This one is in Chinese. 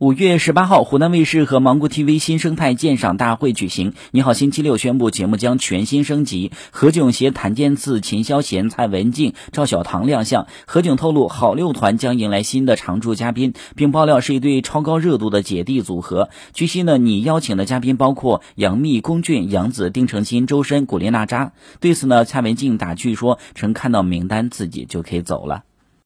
五月十八号，湖南卫视和芒果 TV 新生态鉴赏大会举行。你好星期六宣布节目将全新升级，何炅携谭健次、秦霄贤、蔡文静、赵小棠亮相。何炅透露，好六团将迎来新的常驻嘉宾，并爆料是一对超高热度的姐弟组合。据悉呢，你邀请的嘉宾包括杨幂、龚俊、杨紫、丁程鑫、周深、古力娜扎。对此呢，蔡文静打趣说：“曾看到名单，自己就可以走了。”